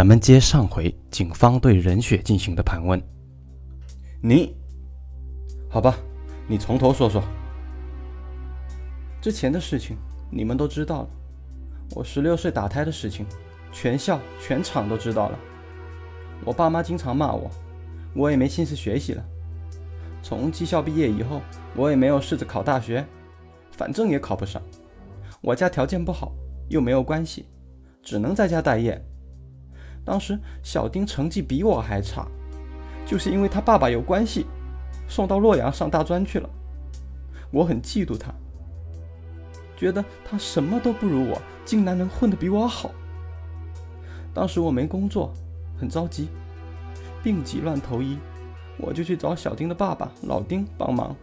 咱们接上回警方对任雪进行的盘问。你，好吧，你从头说说。之前的事情你们都知道了，我十六岁打胎的事情，全校全场都知道了。我爸妈经常骂我，我也没心思学习了。从技校毕业以后，我也没有试着考大学，反正也考不上。我家条件不好，又没有关系，只能在家待业。当时小丁成绩比我还差，就是因为他爸爸有关系，送到洛阳上大专去了。我很嫉妒他。觉得他什么都不如我，竟然能混得比我好。当时我没工作，很着急，病急乱投医，我就去找小丁的爸爸老丁帮忙。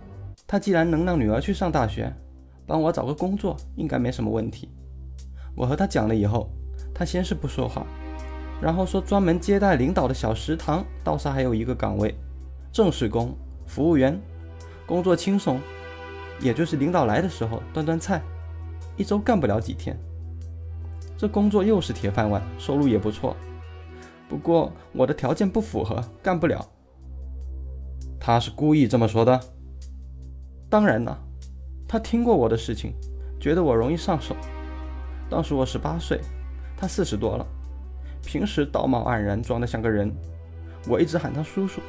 他既然能让女儿去上大学，帮我找个工作应该没什么问题。我和他讲了以后，他先是不说话，然后说专门接待领导的小食堂倒是还有一个岗位，正式工，服务员，工作轻松，也就是领导来的时候端端菜。一周干不了几天，这工作又是铁饭碗，收入也不错。不过我的条件不符合，干不了。他是故意这么说的？当然了，他听过我的事情，觉得我容易上手。当时我十八岁，他四十多了，平时道貌岸然，装得像个人。我一直喊他叔叔。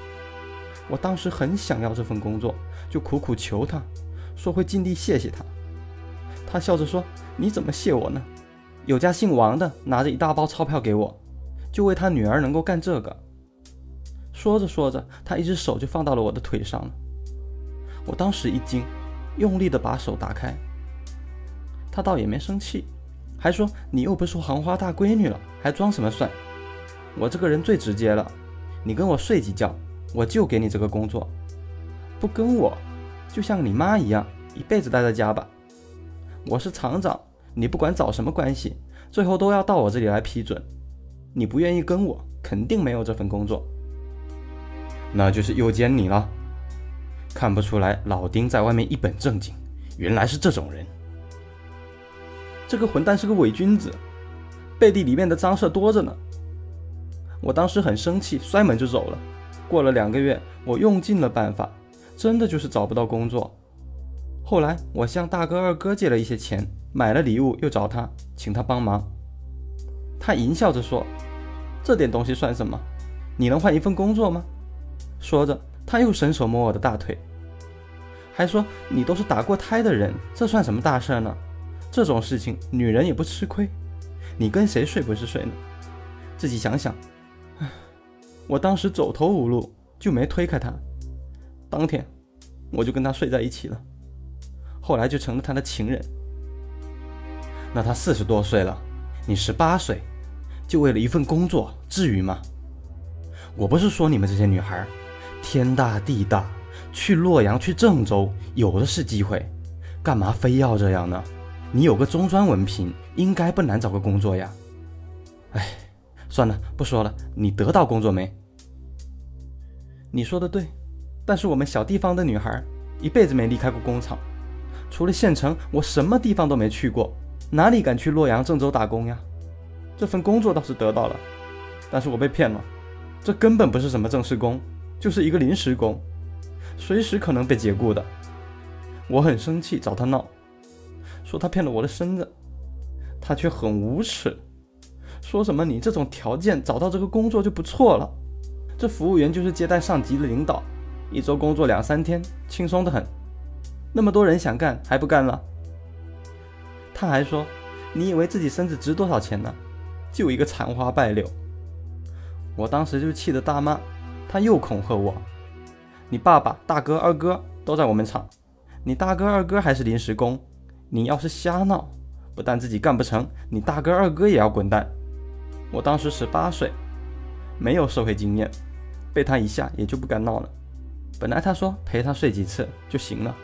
我当时很想要这份工作，就苦苦求他，说会尽力谢谢他。他笑着说：“你怎么谢我呢？有家姓王的拿着一大包钞票给我，就为他女儿能够干这个。”说着说着，他一只手就放到了我的腿上了。我当时一惊，用力的把手打开。他倒也没生气，还说：“你又不是黄花大闺女了，还装什么帅？我这个人最直接了，你跟我睡几觉，我就给你这个工作。不跟我，就像你妈一样，一辈子待在家吧。”我是厂长，你不管找什么关系，最后都要到我这里来批准。你不愿意跟我，肯定没有这份工作。那就是诱奸你了。看不出来，老丁在外面一本正经，原来是这种人。这个混蛋是个伪君子，背地里面的脏事多着呢。我当时很生气，摔门就走了。过了两个月，我用尽了办法，真的就是找不到工作。后来我向大哥、二哥借了一些钱，买了礼物，又找他，请他帮忙。他淫笑着说：“这点东西算什么？你能换一份工作吗？”说着，他又伸手摸我的大腿，还说：“你都是打过胎的人，这算什么大事呢？这种事情女人也不吃亏，你跟谁睡不是睡呢？自己想想。”唉，我当时走投无路，就没推开他。当天，我就跟他睡在一起了。后来就成了他的情人。那他四十多岁了，你十八岁，就为了一份工作，至于吗？我不是说你们这些女孩，天大地大，去洛阳、去郑州有的是机会，干嘛非要这样呢？你有个中专文凭，应该不难找个工作呀。哎，算了，不说了。你得到工作没？你说的对，但是我们小地方的女孩，一辈子没离开过工厂。除了县城，我什么地方都没去过，哪里敢去洛阳、郑州打工呀？这份工作倒是得到了，但是我被骗了，这根本不是什么正式工，就是一个临时工，随时可能被解雇的。我很生气，找他闹，说他骗了我的身子，他却很无耻，说什么你这种条件找到这个工作就不错了，这服务员就是接待上级的领导，一周工作两三天，轻松的很。那么多人想干还不干了？他还说：“你以为自己身子值多少钱呢？就一个残花败柳。”我当时就气得大骂，他又恐吓我：“你爸爸、大哥、二哥都在我们厂，你大哥、二哥还是临时工，你要是瞎闹，不但自己干不成，你大哥、二哥也要滚蛋。”我当时十八岁，没有社会经验，被他一下也就不敢闹了。本来他说陪他睡几次就行了。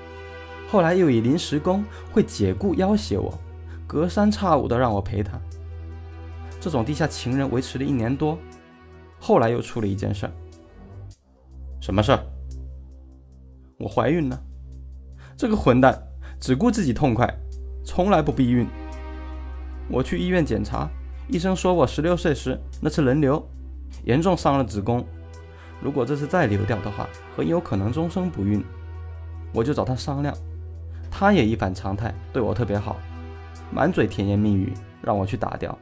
后来又以临时工会解雇要挟我，隔三差五的让我陪他。这种地下情人维持了一年多，后来又出了一件事儿。什么事儿？我怀孕了。这个混蛋只顾自己痛快，从来不避孕。我去医院检查，医生说我十六岁时那次人流严重伤了子宫，如果这次再流掉的话，很有可能终生不孕。我就找他商量，他也一反常态，对我特别好，满嘴甜言蜜语让我去打掉。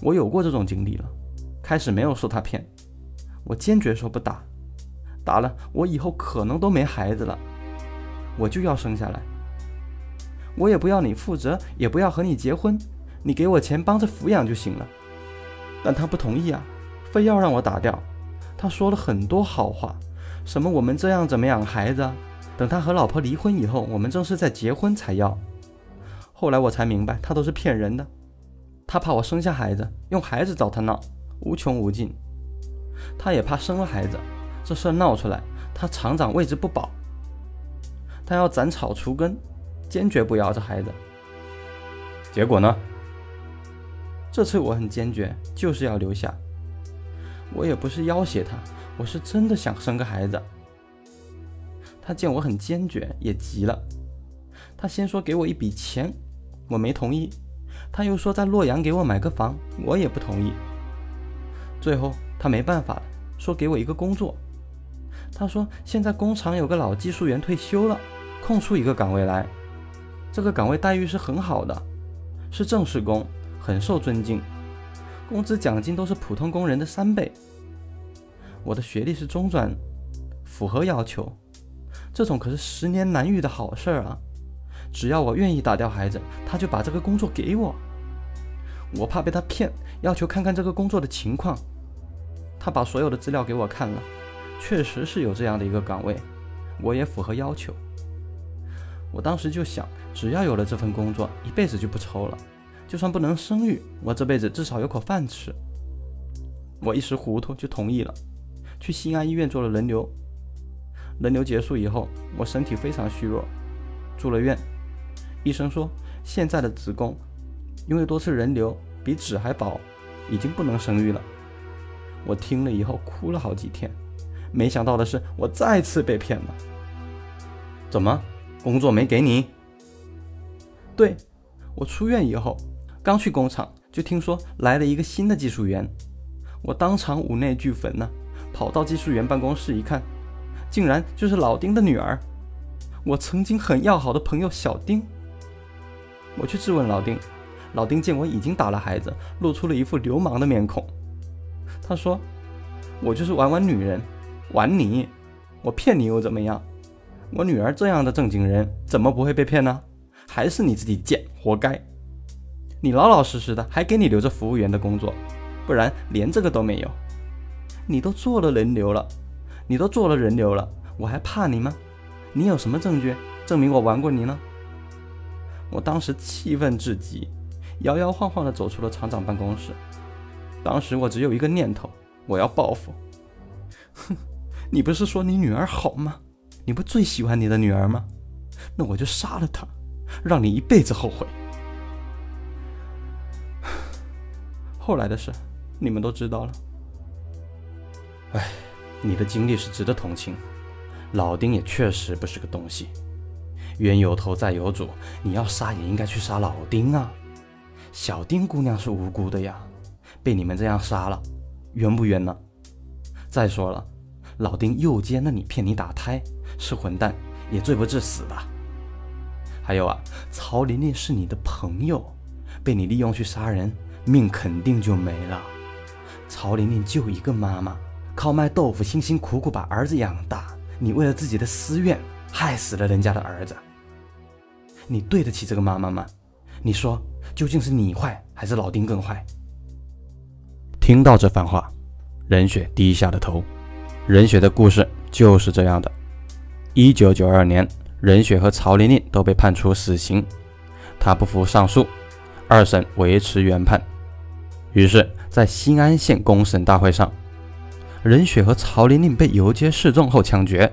我有过这种经历了，开始没有受他骗，我坚决说不打，打了我以后可能都没孩子了，我就要生下来。我也不要你负责，也不要和你结婚。你给我钱帮着抚养就行了，但他不同意啊，非要让我打掉。他说了很多好话，什么我们这样怎么养孩子？等他和老婆离婚以后，我们正式再结婚才要。后来我才明白，他都是骗人的。他怕我生下孩子，用孩子找他闹，无穷无尽。他也怕生了孩子，这事闹出来，他厂长位置不保。他要斩草除根，坚决不要这孩子。结果呢？这次我很坚决，就是要留下。我也不是要挟他，我是真的想生个孩子。他见我很坚决，也急了。他先说给我一笔钱，我没同意。他又说在洛阳给我买个房，我也不同意。最后他没办法了，说给我一个工作。他说现在工厂有个老技术员退休了，空出一个岗位来，这个岗位待遇是很好的，是正式工。很受尊敬，工资奖金都是普通工人的三倍。我的学历是中专，符合要求。这种可是十年难遇的好事儿啊！只要我愿意打掉孩子，他就把这个工作给我。我怕被他骗，要求看看这个工作的情况。他把所有的资料给我看了，确实是有这样的一个岗位，我也符合要求。我当时就想，只要有了这份工作，一辈子就不愁了。就算不能生育，我这辈子至少有口饭吃。我一时糊涂就同意了，去西安医院做了人流。人流结束以后，我身体非常虚弱，住了院。医生说现在的子宫因为多次人流比纸还薄，已经不能生育了。我听了以后哭了好几天。没想到的是，我再次被骗了。怎么，工作没给你？对，我出院以后。刚去工厂，就听说来了一个新的技术员，我当场五内俱焚呐！跑到技术员办公室一看，竟然就是老丁的女儿，我曾经很要好的朋友小丁。我去质问老丁，老丁见我已经打了孩子，露出了一副流氓的面孔。他说：“我就是玩玩女人，玩你，我骗你又怎么样？我女儿这样的正经人，怎么不会被骗呢？还是你自己贱，活该！”你老老实实的，还给你留着服务员的工作，不然连这个都没有。你都做了人流了，你都做了人流了，我还怕你吗？你有什么证据证明我玩过你呢？我当时气愤至极，摇摇晃晃的走出了厂长办公室。当时我只有一个念头，我要报复。哼，你不是说你女儿好吗？你不最喜欢你的女儿吗？那我就杀了她，让你一辈子后悔。后来的事，你们都知道了。哎，你的经历是值得同情。老丁也确实不是个东西，冤有头债有主，你要杀也应该去杀老丁啊。小丁姑娘是无辜的呀，被你们这样杀了，冤不冤呢？再说了，老丁诱奸了你，骗你打胎，是混蛋，也罪不至死吧？还有啊，曹琳琳是你的朋友，被你利用去杀人。命肯定就没了。曹玲玲就一个妈妈，靠卖豆腐辛辛苦苦把儿子养大，你为了自己的私怨害死了人家的儿子，你对得起这个妈妈吗？你说究竟是你坏还是老丁更坏？听到这番话，任雪低下了头。任雪的故事就是这样的。一九九二年，任雪和曹玲玲都被判处死刑，她不服上诉，二审维持原判。于是，在新安县公审大会上，任雪和曹玲玲被游街示众后枪决。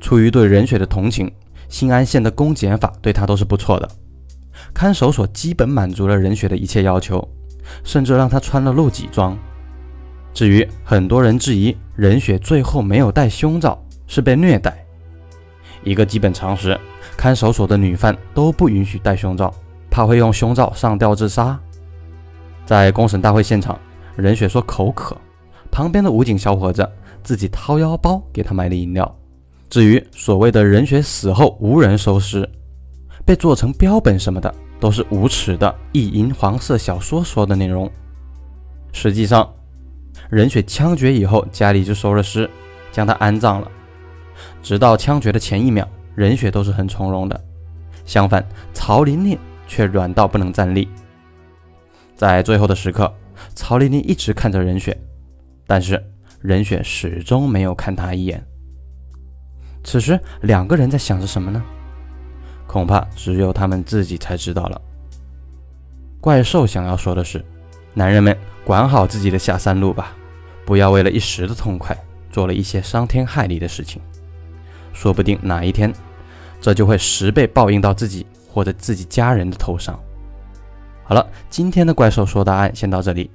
出于对任雪的同情，新安县的公检法对她都是不错的。看守所基本满足了任雪的一切要求，甚至让她穿了露脊装。至于很多人质疑任雪最后没有戴胸罩是被虐待，一个基本常识：看守所的女犯都不允许戴胸罩，怕会用胸罩上吊自杀。在公审大会现场，任雪说口渴，旁边的武警小伙子自己掏腰包给她买了饮料。至于所谓的任雪死后无人收尸，被做成标本什么的，都是无耻的意淫黄色小说说的内容。实际上，任雪枪决以后，家里就收了尸，将她安葬了。直到枪决的前一秒，任雪都是很从容的。相反，曹琳琳却软到不能站立。在最后的时刻，曹琳琳一直看着任雪，但是任雪始终没有看他一眼。此时，两个人在想着什么呢？恐怕只有他们自己才知道了。怪兽想要说的是：男人们管好自己的下三路吧，不要为了一时的痛快，做了一些伤天害理的事情。说不定哪一天，这就会十倍报应到自己或者自己家人的头上。好了，今天的怪兽说答案先到这里。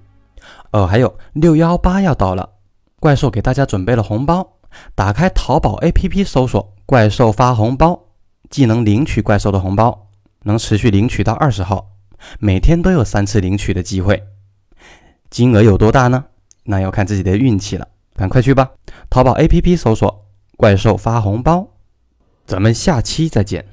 哦，还有六幺八要到了，怪兽给大家准备了红包。打开淘宝 APP 搜索“怪兽发红包”，既能领取怪兽的红包，能持续领取到二十号，每天都有三次领取的机会。金额有多大呢？那要看自己的运气了。赶快去吧！淘宝 APP 搜索。怪兽发红包，咱们下期再见。